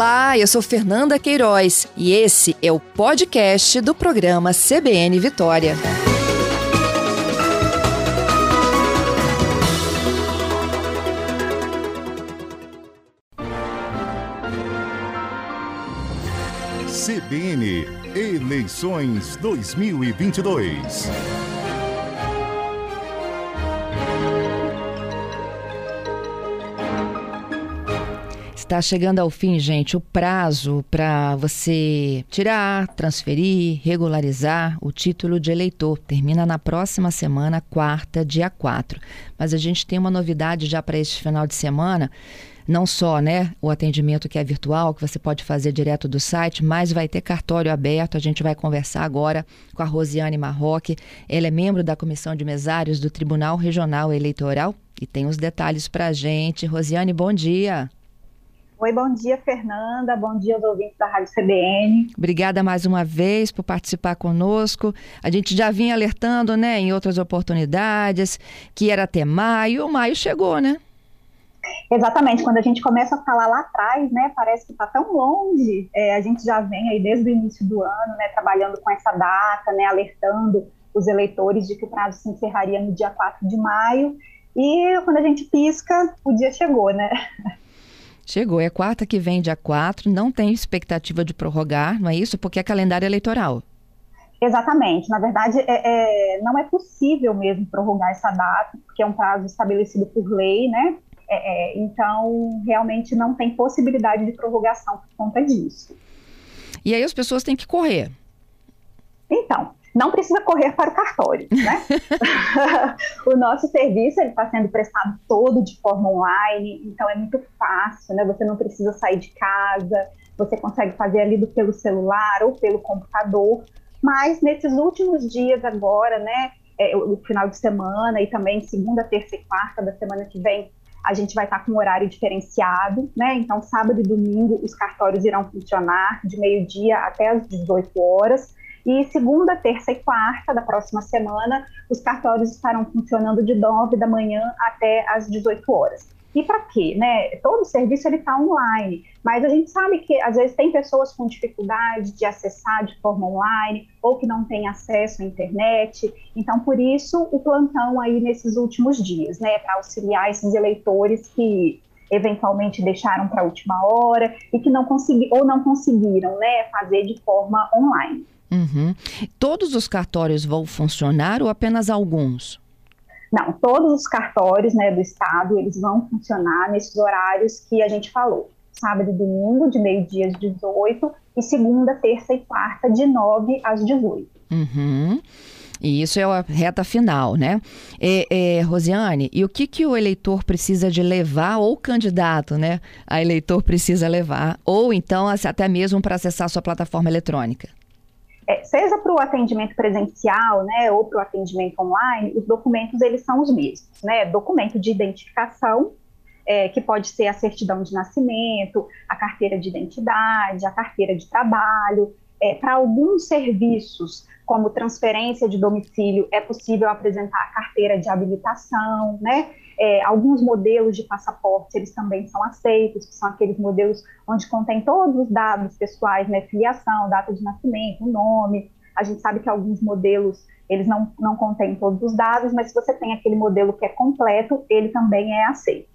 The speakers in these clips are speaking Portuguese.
Olá, eu sou Fernanda Queiroz e esse é o podcast do programa CBN Vitória. CBN Eleições 2022. Está chegando ao fim, gente, o prazo para você tirar, transferir, regularizar o título de eleitor. Termina na próxima semana, quarta, dia 4. Mas a gente tem uma novidade já para este final de semana. Não só né, o atendimento que é virtual, que você pode fazer direto do site, mas vai ter cartório aberto. A gente vai conversar agora com a Rosiane Marroque. Ela é membro da Comissão de Mesários do Tribunal Regional Eleitoral e tem os detalhes para a gente. Rosiane, bom dia. Oi, bom dia, Fernanda. Bom dia aos ouvintes da Rádio CBN. Obrigada mais uma vez por participar conosco. A gente já vinha alertando, né, em outras oportunidades, que era até maio. O maio chegou, né? Exatamente. Quando a gente começa a falar lá atrás, né, parece que está tão longe. É, a gente já vem aí desde o início do ano, né, trabalhando com essa data, né, alertando os eleitores de que o prazo se encerraria no dia 4 de maio. E quando a gente pisca, o dia chegou, né? Chegou, é quarta que vem, dia 4, não tem expectativa de prorrogar, não é isso? Porque é calendário eleitoral. Exatamente. Na verdade, é, é, não é possível mesmo prorrogar essa data, porque é um prazo estabelecido por lei, né? É, é então, realmente não tem possibilidade de prorrogação por conta disso. E aí as pessoas têm que correr. Então, não precisa correr para o cartório, né? o nosso serviço está sendo prestado todo de forma online, então é muito fácil, né? Você não precisa sair de casa, você consegue fazer ali do, pelo celular ou pelo computador, mas nesses últimos dias agora, né? É, o, final de semana e também segunda, terça e quarta da semana que vem, a gente vai estar com um horário diferenciado, né? Então, sábado e domingo, os cartórios irão funcionar de meio-dia até as 18 horas. E segunda, terça e quarta da próxima semana, os cartórios estarão funcionando de 9 da manhã até às 18 horas. E para quê? Né? Todo o serviço está online, mas a gente sabe que às vezes tem pessoas com dificuldade de acessar de forma online ou que não têm acesso à internet. Então, por isso, o plantão aí nesses últimos dias, né, para auxiliar esses eleitores que eventualmente deixaram para a última hora e que não conseguiram ou não conseguiram, né, fazer de forma online. Uhum. Todos os cartórios vão funcionar ou apenas alguns? Não, todos os cartórios né, do estado eles vão funcionar nesses horários que a gente falou. Sábado e domingo, de meio-dia às 18, e segunda, terça e quarta, de 9 às 18. Uhum. E isso é a reta final, né? É, é, Rosiane, e o que, que o eleitor precisa de levar, ou o candidato, né? A eleitor precisa levar, ou então até mesmo para acessar a sua plataforma eletrônica? É, seja para o atendimento presencial, né, ou para o atendimento online, os documentos eles são os mesmos, né? Documento de identificação, é, que pode ser a certidão de nascimento, a carteira de identidade, a carteira de trabalho. É, para alguns serviços, como transferência de domicílio, é possível apresentar a carteira de habilitação, né? É, alguns modelos de passaporte eles também são aceitos, que são aqueles modelos onde contém todos os dados pessoais, né, filiação, data de nascimento, nome. A gente sabe que alguns modelos eles não, não contêm todos os dados, mas se você tem aquele modelo que é completo, ele também é aceito.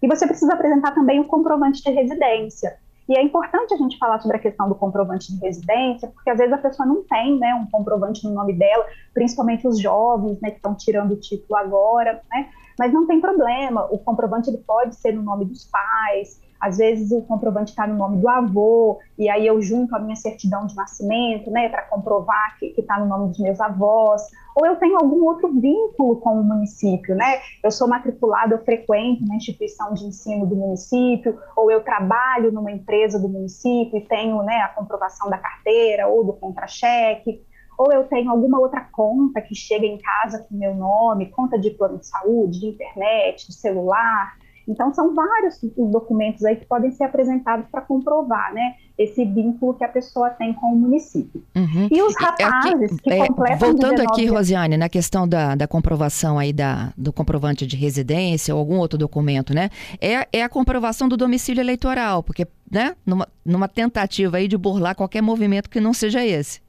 E você precisa apresentar também o comprovante de residência. E é importante a gente falar sobre a questão do comprovante de residência, porque às vezes a pessoa não tem né, um comprovante no nome dela, principalmente os jovens né, que estão tirando o título agora. Né? Mas não tem problema, o comprovante ele pode ser no nome dos pais, às vezes o comprovante está no nome do avô, e aí eu junto a minha certidão de nascimento, né, para comprovar que está no nome dos meus avós, ou eu tenho algum outro vínculo com o município, né? Eu sou matriculado, eu frequento uma instituição de ensino do município, ou eu trabalho numa empresa do município e tenho, né, a comprovação da carteira ou do contra-cheque ou eu tenho alguma outra conta que chega em casa com meu nome, conta de plano de saúde, de internet, de celular. Então, são vários os documentos aí que podem ser apresentados para comprovar, né, esse vínculo que a pessoa tem com o município. Uhum. E os rapazes aqui, que é, completam Voltando aqui, Rosiane, na questão da, da comprovação aí da, do comprovante de residência ou algum outro documento, né, é, é a comprovação do domicílio eleitoral, porque, né, numa, numa tentativa aí de burlar qualquer movimento que não seja esse.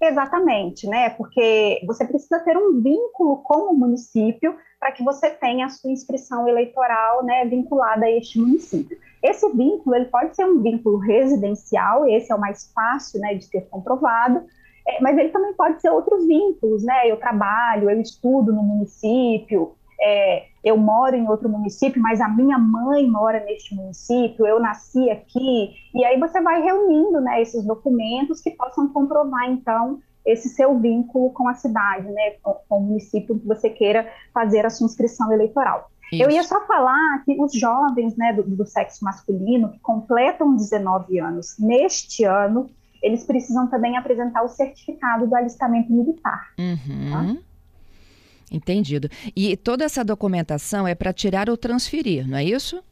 Exatamente, né? Porque você precisa ter um vínculo com o município para que você tenha a sua inscrição eleitoral, né, vinculada a este município. Esse vínculo ele pode ser um vínculo residencial, esse é o mais fácil, né, de ter comprovado, é, mas ele também pode ser outros vínculos, né? Eu trabalho, eu estudo no município, é, eu moro em outro município, mas a minha mãe mora neste município, eu nasci aqui, e aí você vai reunindo né, esses documentos que possam comprovar, então, esse seu vínculo com a cidade, né, com, o município que você queira fazer a sua inscrição eleitoral. Isso. Eu ia só falar que os jovens né, do, do sexo masculino que completam 19 anos neste ano, eles precisam também apresentar o certificado do alistamento militar. Uhum. Tá? Entendido. E toda essa documentação é para tirar ou transferir, não é isso?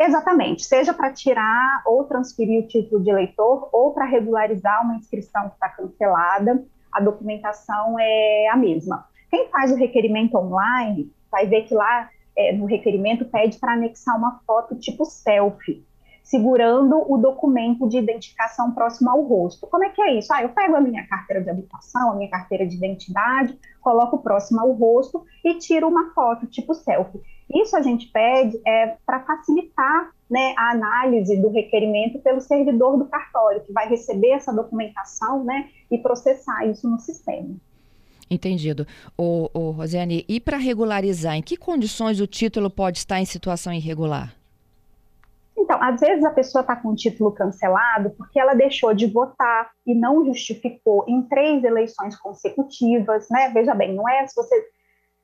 Exatamente, seja para tirar ou transferir o título de eleitor ou para regularizar uma inscrição que está cancelada, a documentação é a mesma. Quem faz o requerimento online vai ver que lá é, no requerimento pede para anexar uma foto tipo selfie segurando o documento de identificação próximo ao rosto. Como é que é isso? Ah, eu pego a minha carteira de habitação, a minha carteira de identidade, coloco próximo ao rosto e tiro uma foto tipo selfie. Isso a gente pede é, para facilitar né, a análise do requerimento pelo servidor do cartório, que vai receber essa documentação né, e processar isso no sistema. Entendido. O, o Rosiane, e para regularizar, em que condições o título pode estar em situação irregular? Então, às vezes a pessoa está com o título cancelado porque ela deixou de votar e não justificou em três eleições consecutivas, né? Veja bem, não é se você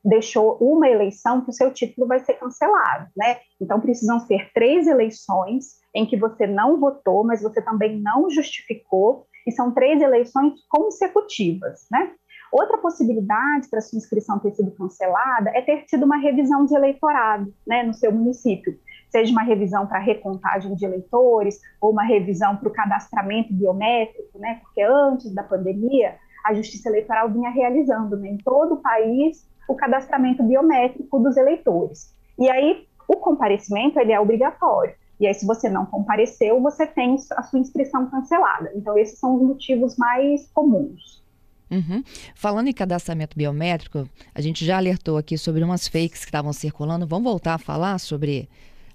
deixou uma eleição que o seu título vai ser cancelado, né? Então precisam ser três eleições em que você não votou, mas você também não justificou, e são três eleições consecutivas, né? Outra possibilidade para sua inscrição ter sido cancelada é ter tido uma revisão de eleitorado, né, no seu município seja uma revisão para recontagem de eleitores ou uma revisão para o cadastramento biométrico, né? Porque antes da pandemia, a Justiça Eleitoral vinha realizando né, em todo o país o cadastramento biométrico dos eleitores. E aí, o comparecimento ele é obrigatório. E aí, se você não compareceu, você tem a sua inscrição cancelada. Então, esses são os motivos mais comuns. Uhum. Falando em cadastramento biométrico, a gente já alertou aqui sobre umas fakes que estavam circulando. Vamos voltar a falar sobre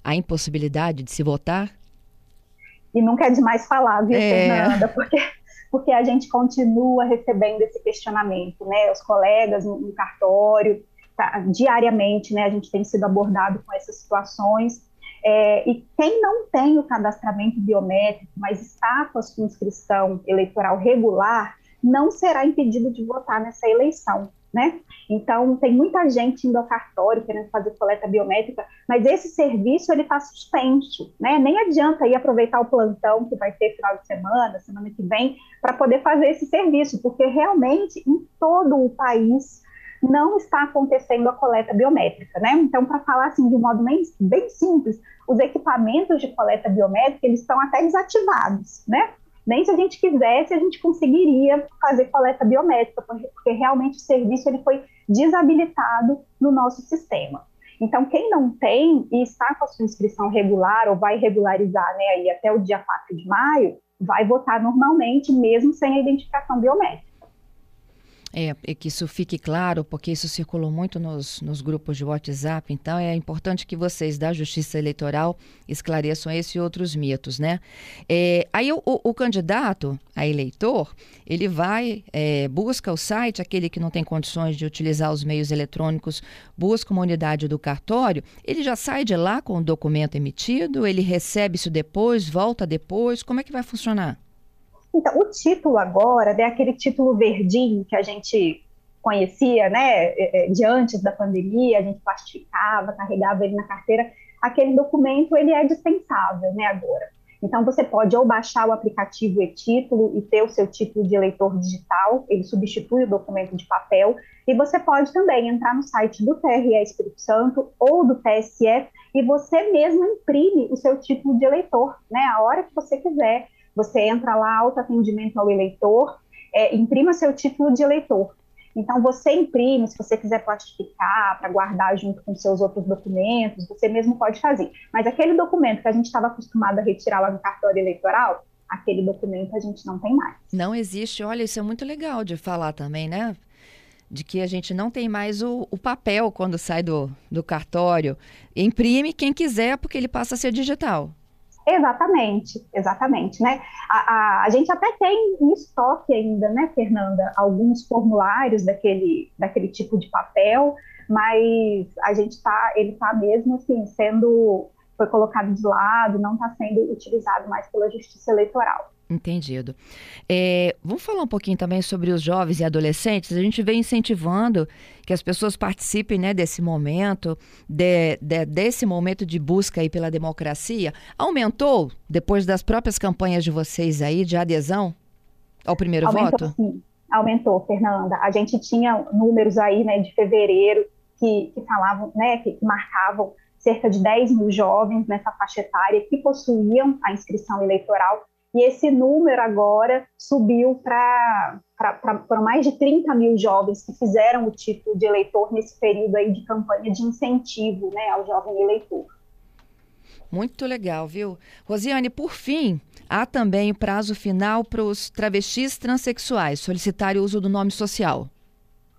a impossibilidade de se votar? E nunca é demais falar, viu, é... Fernanda? Porque, porque a gente continua recebendo esse questionamento, né? Os colegas no, no cartório, tá, diariamente, né? A gente tem sido abordado com essas situações. É, e quem não tem o cadastramento biométrico, mas está com a sua inscrição eleitoral regular, não será impedido de votar nessa eleição né? Então, tem muita gente indo ao cartório querendo fazer coleta biométrica, mas esse serviço ele está suspenso, né? Nem adianta ir aproveitar o plantão que vai ter final de semana, semana que vem, para poder fazer esse serviço, porque realmente em todo o país não está acontecendo a coleta biométrica, né? Então, para falar assim de um modo bem, bem simples, os equipamentos de coleta biométrica eles estão até desativados, né? Nem se a gente quisesse a gente conseguiria fazer coleta biométrica, porque realmente o serviço ele foi desabilitado no nosso sistema. Então, quem não tem e está com a sua inscrição regular ou vai regularizar né, aí até o dia 4 de maio, vai votar normalmente, mesmo sem a identificação biométrica. É, é, que isso fique claro, porque isso circulou muito nos, nos grupos de WhatsApp, então é importante que vocês da Justiça Eleitoral esclareçam esse e outros mitos, né? É, aí o, o, candidato a eleitor, ele vai, é, busca o site, aquele que não tem condições de utilizar os meios eletrônicos, busca uma unidade do cartório, ele já sai de lá com o documento emitido, ele recebe isso depois, volta depois, como é que vai funcionar? Então, o título agora é aquele título verdinho que a gente conhecia, né, é, é, de antes da pandemia, a gente plastificava, carregava ele na carteira. Aquele documento, ele é dispensável, né, agora. Então, você pode ou baixar o aplicativo e-título e ter o seu título de eleitor digital, ele substitui o documento de papel, e você pode também entrar no site do TRE Espírito Santo ou do TSE e você mesmo imprime o seu título de eleitor, né? A hora que você quiser, você entra lá, autoatendimento ao eleitor, é, imprima seu título de eleitor. Então, você imprime, se você quiser plastificar para guardar junto com seus outros documentos, você mesmo pode fazer. Mas aquele documento que a gente estava acostumado a retirar lá no cartório eleitoral, aquele documento a gente não tem mais. Não existe. Olha, isso é muito legal de falar também, né? De que a gente não tem mais o, o papel quando sai do, do cartório. Imprime quem quiser, porque ele passa a ser digital. Exatamente, exatamente, né? A, a, a, gente até tem em estoque ainda, né, Fernanda, alguns formulários daquele, daquele tipo de papel, mas a gente está, ele está mesmo assim, sendo, foi colocado de lado, não está sendo utilizado mais pela Justiça Eleitoral. Entendido. É, vamos falar um pouquinho também sobre os jovens e adolescentes. A gente vem incentivando que as pessoas participem né, desse momento, de, de, desse momento de busca aí pela democracia. Aumentou depois das próprias campanhas de vocês aí de adesão ao primeiro Aumentou, voto? Sim. Aumentou, Fernanda. A gente tinha números aí né, de fevereiro que, que falavam, né, que marcavam cerca de 10 mil jovens nessa faixa etária que possuíam a inscrição eleitoral e esse número agora subiu para mais de 30 mil jovens que fizeram o título de eleitor nesse período aí de campanha de incentivo né, ao jovem eleitor. Muito legal, viu? Rosiane, por fim, há também o prazo final para os travestis transexuais solicitarem o uso do nome social.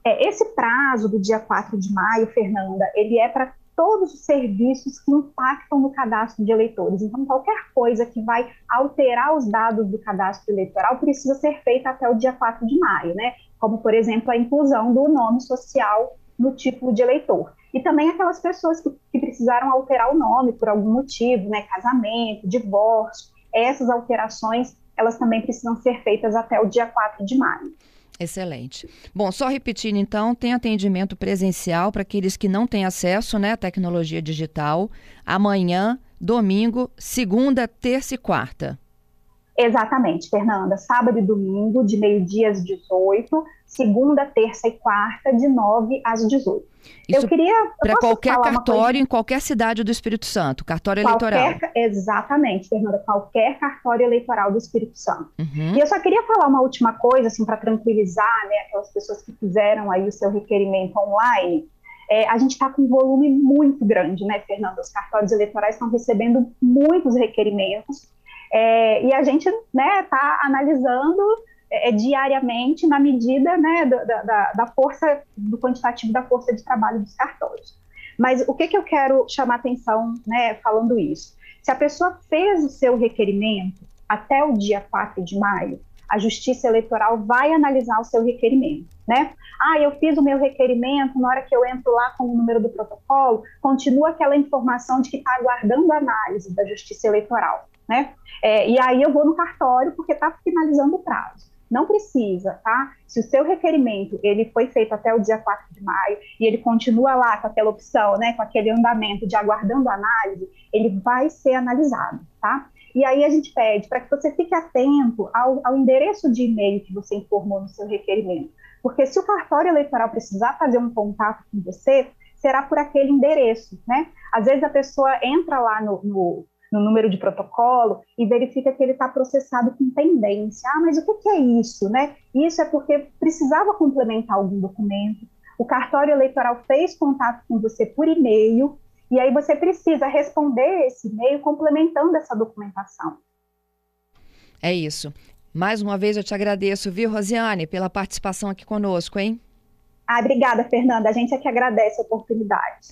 É, esse prazo do dia 4 de maio, Fernanda, ele é para todos os serviços que impactam no cadastro de eleitores. Então, qualquer coisa que vai alterar os dados do cadastro eleitoral precisa ser feita até o dia 4 de maio, né? Como, por exemplo, a inclusão do nome social no título de eleitor. E também aquelas pessoas que, que precisaram alterar o nome por algum motivo, né? Casamento, divórcio, essas alterações, elas também precisam ser feitas até o dia 4 de maio. Excelente. Bom, só repetindo então, tem atendimento presencial para aqueles que não têm acesso né, à tecnologia digital, amanhã, domingo, segunda, terça e quarta. Exatamente, Fernanda. Sábado e domingo, de meio-dia às 18, segunda, terça e quarta, de 9 às 18. Isso eu queria. Para qualquer cartório em qualquer cidade do Espírito Santo, cartório qualquer, eleitoral. Exatamente, Fernanda, qualquer cartório eleitoral do Espírito Santo. Uhum. E eu só queria falar uma última coisa, assim, para tranquilizar né, aquelas pessoas que fizeram aí o seu requerimento online. É, a gente está com um volume muito grande, né, Fernanda? Os cartórios eleitorais estão recebendo muitos requerimentos. É, e a gente está né, tá analisando é, é, diariamente na medida né, da, da, da, força, do quantitativo da força de trabalho dos cartórios. Mas o que, que eu quero chamar atenção né, falando isso? Se a pessoa fez o seu requerimento até o dia 4 de maio, a Justiça Eleitoral vai analisar o seu requerimento, né? Ah, eu fiz o meu requerimento, na hora que eu entro lá com o número do protocolo, continua aquela informação de que está aguardando análise da Justiça Eleitoral, né? É, e aí eu vou no cartório porque está finalizando o prazo. Não precisa, tá? Se o seu requerimento ele foi feito até o dia 4 de maio e ele continua lá com aquela opção, né, com aquele andamento de aguardando análise, ele vai ser analisado, tá? E aí a gente pede para que você fique atento ao, ao endereço de e-mail que você informou no seu requerimento. Porque se o cartório eleitoral precisar fazer um contato com você, será por aquele endereço, né? Às vezes a pessoa entra lá no, no no número de protocolo e verifica que ele está processado com pendência. Ah, mas o que, que é isso, né? Isso é porque precisava complementar algum documento, o cartório eleitoral fez contato com você por e-mail, e aí você precisa responder esse e-mail complementando essa documentação. É isso. Mais uma vez eu te agradeço, viu, Rosiane, pela participação aqui conosco, hein? Ah, obrigada, Fernanda. A gente é que agradece a oportunidade.